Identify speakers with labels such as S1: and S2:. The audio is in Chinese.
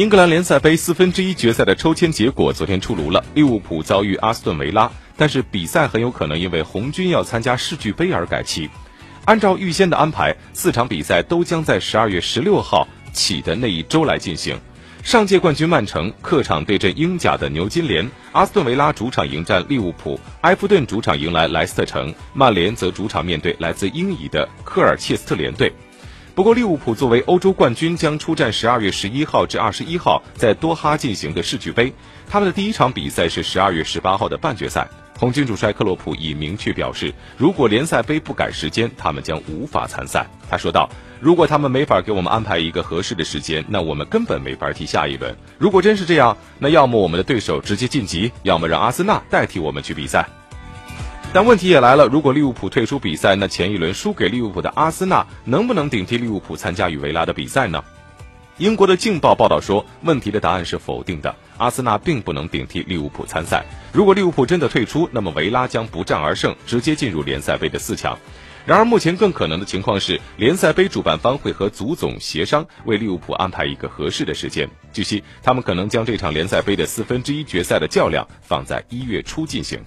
S1: 英格兰联赛杯四分之一决赛的抽签结果昨天出炉了，利物浦遭遇阿斯顿维拉，但是比赛很有可能因为红军要参加世俱杯而改期。按照预先的安排，四场比赛都将在十二月十六号起的那一周来进行。上届冠军曼城客场对阵英甲的牛津联，阿斯顿维拉主场迎战利物浦，埃弗顿主场迎来莱斯特城，曼联则主场面对来自英乙的科尔切斯特联队。不过，利物浦作为欧洲冠军，将出战十二月十一号至二十一号在多哈进行的世俱杯。他们的第一场比赛是十二月十八号的半决赛。红军主帅克洛普已明确表示，如果联赛杯不改时间，他们将无法参赛。他说道：“如果他们没法给我们安排一个合适的时间，那我们根本没法踢下一轮。如果真是这样，那要么我们的对手直接晋级，要么让阿森纳代替我们去比赛。”但问题也来了，如果利物浦退出比赛，那前一轮输给利物浦的阿森纳能不能顶替利物浦参加与维拉的比赛呢？英国的《镜报》报道说，问题的答案是否定的。阿森纳并不能顶替利物浦参赛。如果利物浦真的退出，那么维拉将不战而胜，直接进入联赛杯的四强。然而，目前更可能的情况是，联赛杯主办方会和足总协商，为利物浦安排一个合适的时间。据悉，他们可能将这场联赛杯的四分之一决赛的较量放在一月初进行。